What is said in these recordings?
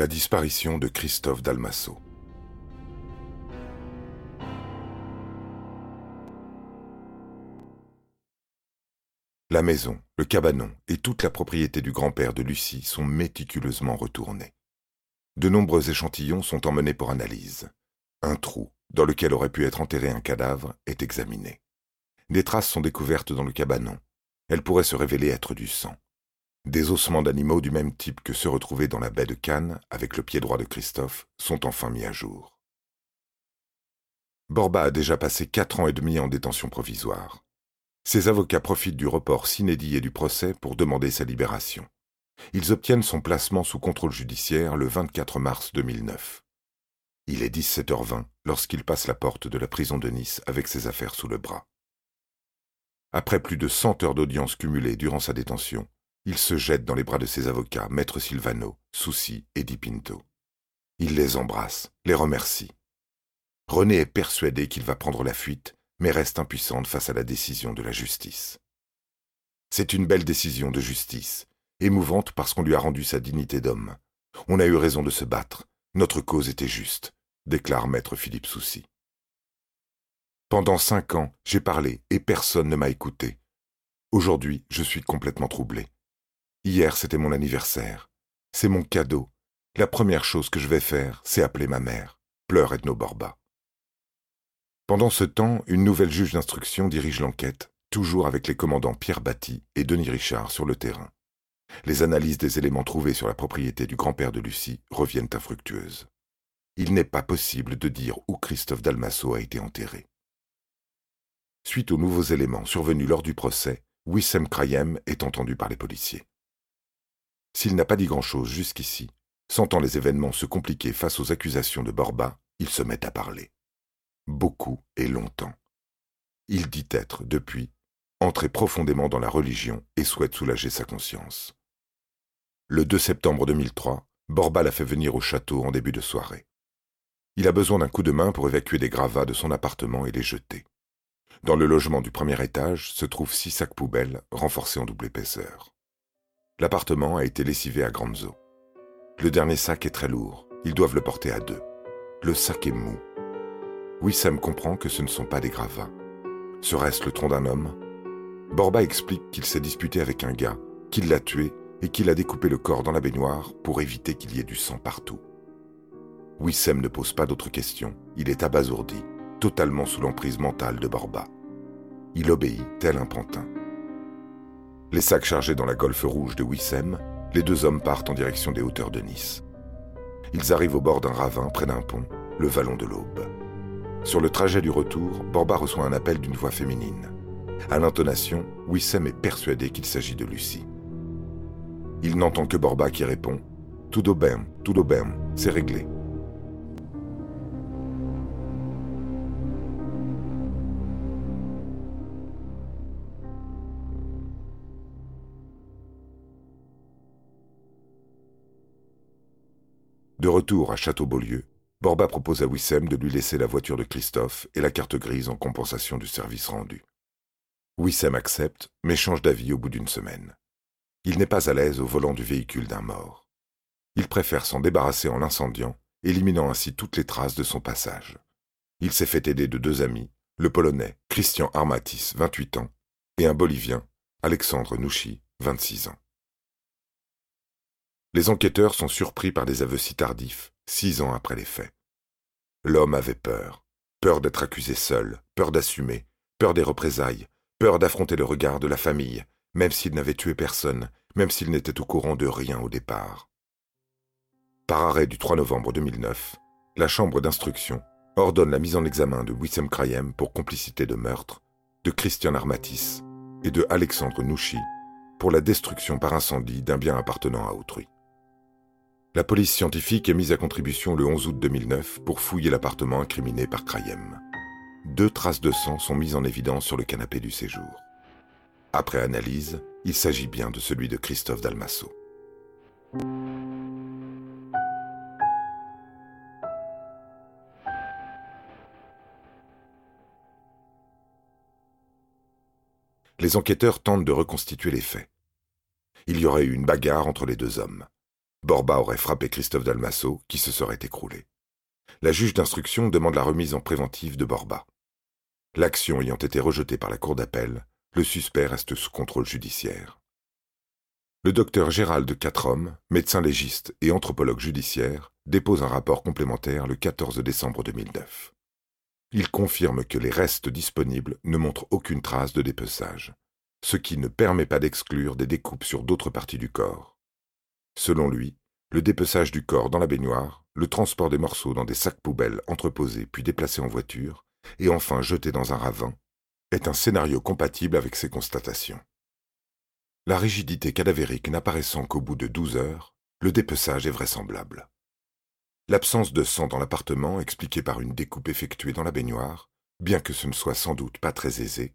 La disparition de Christophe Dalmasso. La maison, le cabanon et toute la propriété du grand-père de Lucie sont méticuleusement retournés. De nombreux échantillons sont emmenés pour analyse. Un trou, dans lequel aurait pu être enterré un cadavre, est examiné. Des traces sont découvertes dans le cabanon. Elles pourraient se révéler être du sang. Des ossements d'animaux du même type que ceux retrouvés dans la baie de Cannes, avec le pied droit de Christophe, sont enfin mis à jour. Borba a déjà passé quatre ans et demi en détention provisoire. Ses avocats profitent du report s'inédit et du procès pour demander sa libération. Ils obtiennent son placement sous contrôle judiciaire le 24 mars 2009. Il est 17h20 lorsqu'il passe la porte de la prison de Nice avec ses affaires sous le bras. Après plus de 100 heures d'audience cumulées durant sa détention, il se jette dans les bras de ses avocats, Maître Silvano, Souci et Di Pinto. Il les embrasse, les remercie. René est persuadé qu'il va prendre la fuite mais reste impuissante face à la décision de la justice. C'est une belle décision de justice, émouvante parce qu'on lui a rendu sa dignité d'homme. On a eu raison de se battre, notre cause était juste, déclare maître Philippe Soucy. Pendant cinq ans, j'ai parlé et personne ne m'a écouté. Aujourd'hui, je suis complètement troublé. Hier, c'était mon anniversaire. C'est mon cadeau. La première chose que je vais faire, c'est appeler ma mère. Pleure Edno Borba. Pendant ce temps, une nouvelle juge d'instruction dirige l'enquête, toujours avec les commandants Pierre Batty et Denis Richard sur le terrain. Les analyses des éléments trouvés sur la propriété du grand-père de Lucie reviennent infructueuses. Il n'est pas possible de dire où Christophe Dalmasso a été enterré. Suite aux nouveaux éléments survenus lors du procès, Wissem Krayem est entendu par les policiers. S'il n'a pas dit grand-chose jusqu'ici, sentant les événements se compliquer face aux accusations de Borba, il se met à parler beaucoup et longtemps. Il dit être, depuis, entré profondément dans la religion et souhaite soulager sa conscience. Le 2 septembre 2003, Borba l'a fait venir au château en début de soirée. Il a besoin d'un coup de main pour évacuer des gravats de son appartement et les jeter. Dans le logement du premier étage se trouvent six sacs poubelles renforcés en double épaisseur. L'appartement a été lessivé à grandes eaux. Le dernier sac est très lourd, ils doivent le porter à deux. Le sac est mou, Wissam comprend que ce ne sont pas des gravats. Serait-ce le tronc d'un homme Borba explique qu'il s'est disputé avec un gars, qu'il l'a tué et qu'il a découpé le corps dans la baignoire pour éviter qu'il y ait du sang partout. Wissem ne pose pas d'autres questions, il est abasourdi, totalement sous l'emprise mentale de Borba. Il obéit tel un pantin. Les sacs chargés dans la golfe rouge de Wissem, les deux hommes partent en direction des hauteurs de Nice. Ils arrivent au bord d'un ravin près d'un pont, le vallon de l'Aube. Sur le trajet du retour, Borba reçoit un appel d'une voix féminine. À l'intonation, Wissem est persuadé qu'il s'agit de Lucie. Il n'entend que Borba qui répond Tout bien, tout bien, c'est réglé. De retour à Château-Beaulieu, Borba propose à Wissem de lui laisser la voiture de Christophe et la carte grise en compensation du service rendu. Wissem accepte, mais change d'avis au bout d'une semaine. Il n'est pas à l'aise au volant du véhicule d'un mort. Il préfère s'en débarrasser en l'incendiant, éliminant ainsi toutes les traces de son passage. Il s'est fait aider de deux amis, le Polonais Christian Armatis, 28 ans, et un Bolivien, Alexandre Nouchi, 26 ans. Les enquêteurs sont surpris par des aveux si tardifs, six ans après les faits. L'homme avait peur, peur d'être accusé seul, peur d'assumer, peur des représailles, peur d'affronter le regard de la famille, même s'il n'avait tué personne, même s'il n'était au courant de rien au départ. Par arrêt du 3 novembre 2009, la Chambre d'instruction ordonne la mise en examen de Wissem Krayem pour complicité de meurtre, de Christian Armatis et de Alexandre Nouchi pour la destruction par incendie d'un bien appartenant à autrui. La police scientifique est mise à contribution le 11 août 2009 pour fouiller l'appartement incriminé par Krayem. Deux traces de sang sont mises en évidence sur le canapé du séjour. Après analyse, il s'agit bien de celui de Christophe Dalmasso. Les enquêteurs tentent de reconstituer les faits. Il y aurait eu une bagarre entre les deux hommes. Borba aurait frappé Christophe Dalmasso, qui se serait écroulé. La juge d'instruction demande la remise en préventive de Borba. L'action ayant été rejetée par la cour d'appel, le suspect reste sous contrôle judiciaire. Le docteur Gérald Quatrom, médecin légiste et anthropologue judiciaire, dépose un rapport complémentaire le 14 décembre 2009. Il confirme que les restes disponibles ne montrent aucune trace de dépeçage, ce qui ne permet pas d'exclure des découpes sur d'autres parties du corps. Selon lui, le dépeçage du corps dans la baignoire, le transport des morceaux dans des sacs poubelles entreposés puis déplacés en voiture, et enfin jetés dans un ravin, est un scénario compatible avec ces constatations. La rigidité cadavérique n'apparaissant qu'au bout de douze heures, le dépeçage est vraisemblable. L'absence de sang dans l'appartement, expliquée par une découpe effectuée dans la baignoire, bien que ce ne soit sans doute pas très aisé,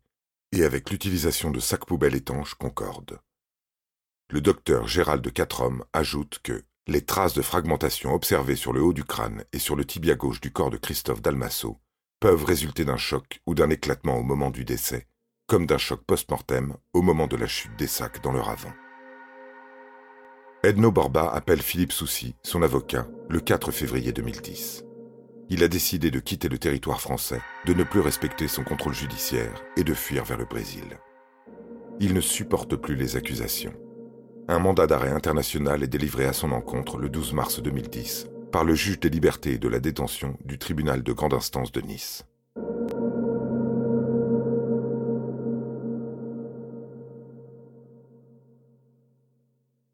et avec l'utilisation de sacs poubelles étanches concorde. Le docteur Gérald de Quatrom ajoute que les traces de fragmentation observées sur le haut du crâne et sur le tibia gauche du corps de Christophe Dalmasso peuvent résulter d'un choc ou d'un éclatement au moment du décès, comme d'un choc post-mortem au moment de la chute des sacs dans le ravin. Edno Borba appelle Philippe Soucy, son avocat, le 4 février 2010. Il a décidé de quitter le territoire français, de ne plus respecter son contrôle judiciaire et de fuir vers le Brésil. Il ne supporte plus les accusations. Un mandat d'arrêt international est délivré à son encontre le 12 mars 2010 par le juge des libertés et de la détention du tribunal de grande instance de Nice.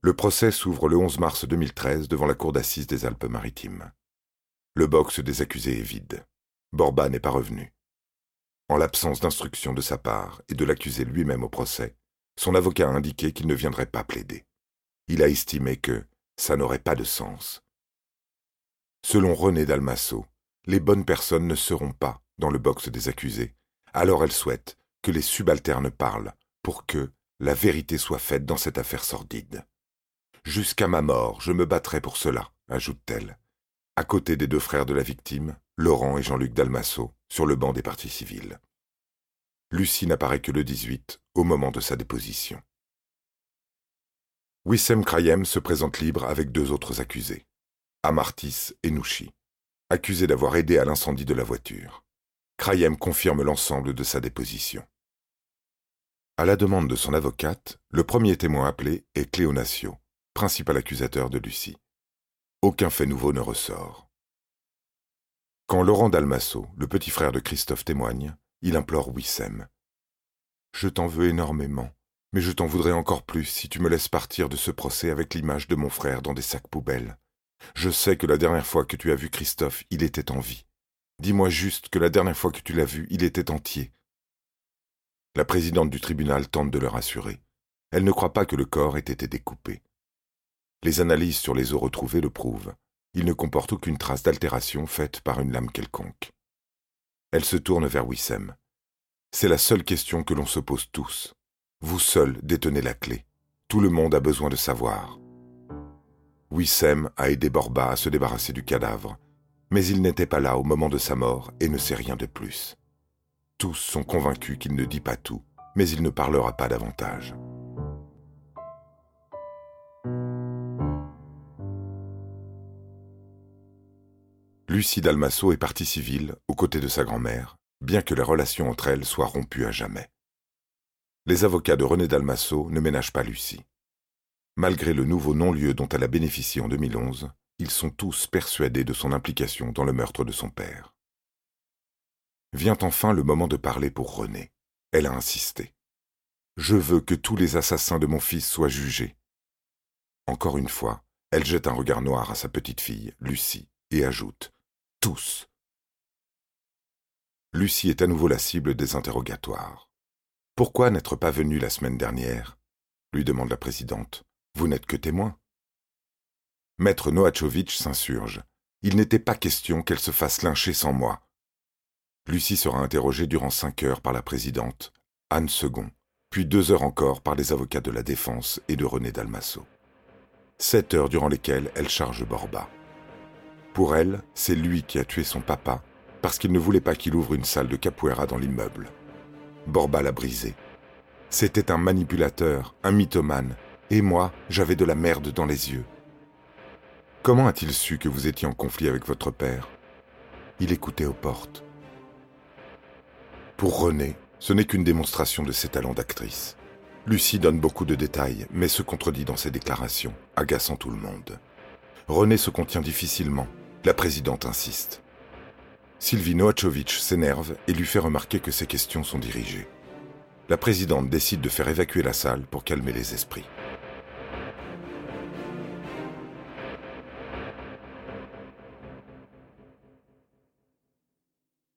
Le procès s'ouvre le 11 mars 2013 devant la cour d'assises des Alpes-Maritimes. Le box des accusés est vide. Borba n'est pas revenu. En l'absence d'instruction de sa part et de l'accusé lui-même au procès, son avocat a indiqué qu'il ne viendrait pas plaider. Il a estimé que ça n'aurait pas de sens. Selon René Dalmasso, les bonnes personnes ne seront pas dans le box des accusés, alors elle souhaite que les subalternes parlent pour que la vérité soit faite dans cette affaire sordide. Jusqu'à ma mort, je me battrai pour cela, ajoute-t-elle. À côté des deux frères de la victime, Laurent et Jean-Luc Dalmasso, sur le banc des partis civils. Lucie n'apparaît que le 18, au moment de sa déposition. Wissem Krayem se présente libre avec deux autres accusés, Amartis et Nouchi, accusés d'avoir aidé à l'incendie de la voiture. Krayem confirme l'ensemble de sa déposition. À la demande de son avocate, le premier témoin appelé est Cléonatio, principal accusateur de Lucie. Aucun fait nouveau ne ressort. Quand Laurent Dalmasso, le petit frère de Christophe, témoigne, il implore Wissem. Je t'en veux énormément, mais je t'en voudrais encore plus si tu me laisses partir de ce procès avec l'image de mon frère dans des sacs poubelles. Je sais que la dernière fois que tu as vu Christophe, il était en vie. Dis-moi juste que la dernière fois que tu l'as vu, il était entier. La présidente du tribunal tente de le rassurer. Elle ne croit pas que le corps ait été découpé. Les analyses sur les os retrouvés le prouvent. Il ne comporte aucune trace d'altération faite par une lame quelconque. Elle se tourne vers Wissem. C'est la seule question que l'on se pose tous. Vous seul détenez la clé. Tout le monde a besoin de savoir. Wissem a aidé Borba à se débarrasser du cadavre, mais il n'était pas là au moment de sa mort et ne sait rien de plus. Tous sont convaincus qu'il ne dit pas tout, mais il ne parlera pas davantage. Lucie Dalmasso est partie civile aux côtés de sa grand-mère, bien que les relations entre elles soient rompues à jamais. Les avocats de René Dalmasso ne ménagent pas Lucie. Malgré le nouveau non-lieu dont elle a bénéficié en 2011, ils sont tous persuadés de son implication dans le meurtre de son père. Vient enfin le moment de parler pour René. Elle a insisté. Je veux que tous les assassins de mon fils soient jugés. Encore une fois, elle jette un regard noir à sa petite fille, Lucie, et ajoute tous. Lucie est à nouveau la cible des interrogatoires. Pourquoi n'être pas venu la semaine dernière? lui demande la présidente. Vous n'êtes que témoin. Maître Noachovitch s'insurge. Il n'était pas question qu'elle se fasse lyncher sans moi. Lucie sera interrogée durant cinq heures par la présidente, Anne Second, puis deux heures encore par les avocats de la défense et de René Dalmasso. Sept heures durant lesquelles elle charge Borba. Pour elle, c'est lui qui a tué son papa parce qu'il ne voulait pas qu'il ouvre une salle de capoeira dans l'immeuble. Borba l'a brisé. C'était un manipulateur, un mythomane, et moi, j'avais de la merde dans les yeux. Comment a-t-il su que vous étiez en conflit avec votre père? Il écoutait aux portes. Pour René, ce n'est qu'une démonstration de ses talents d'actrice. Lucie donne beaucoup de détails, mais se contredit dans ses déclarations, agaçant tout le monde. René se contient difficilement. La présidente insiste. Sylvie Noachovitch s'énerve et lui fait remarquer que ses questions sont dirigées. La présidente décide de faire évacuer la salle pour calmer les esprits.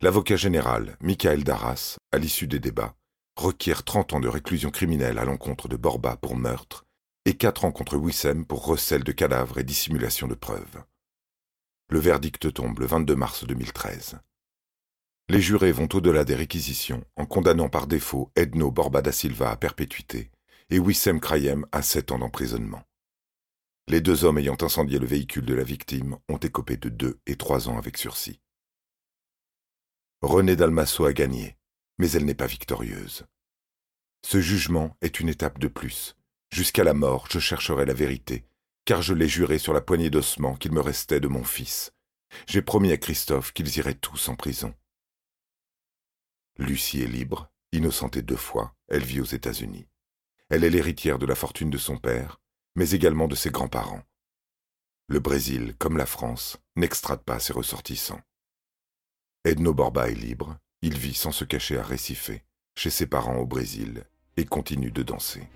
L'avocat général, Michael Darras, à l'issue des débats, requiert 30 ans de réclusion criminelle à l'encontre de Borba pour meurtre et 4 ans contre Wissem pour recel de cadavres et dissimulation de preuves. Le verdict tombe le 22 mars 2013. Les jurés vont au-delà des réquisitions en condamnant par défaut Edno Borba da Silva à perpétuité et Wissem Krayem à 7 ans d'emprisonnement. Les deux hommes ayant incendié le véhicule de la victime ont écopé de 2 et 3 ans avec sursis. René Dalmasso a gagné, mais elle n'est pas victorieuse. Ce jugement est une étape de plus. Jusqu'à la mort, je chercherai la vérité, car je l'ai juré sur la poignée d'ossements qu'il me restait de mon fils. J'ai promis à Christophe qu'ils iraient tous en prison. Lucie est libre, innocentée deux fois, elle vit aux États-Unis. Elle est l'héritière de la fortune de son père, mais également de ses grands-parents. Le Brésil, comme la France, n'extrade pas ses ressortissants. Edno Borba est libre, il vit sans se cacher à Recife, chez ses parents au Brésil, et continue de danser.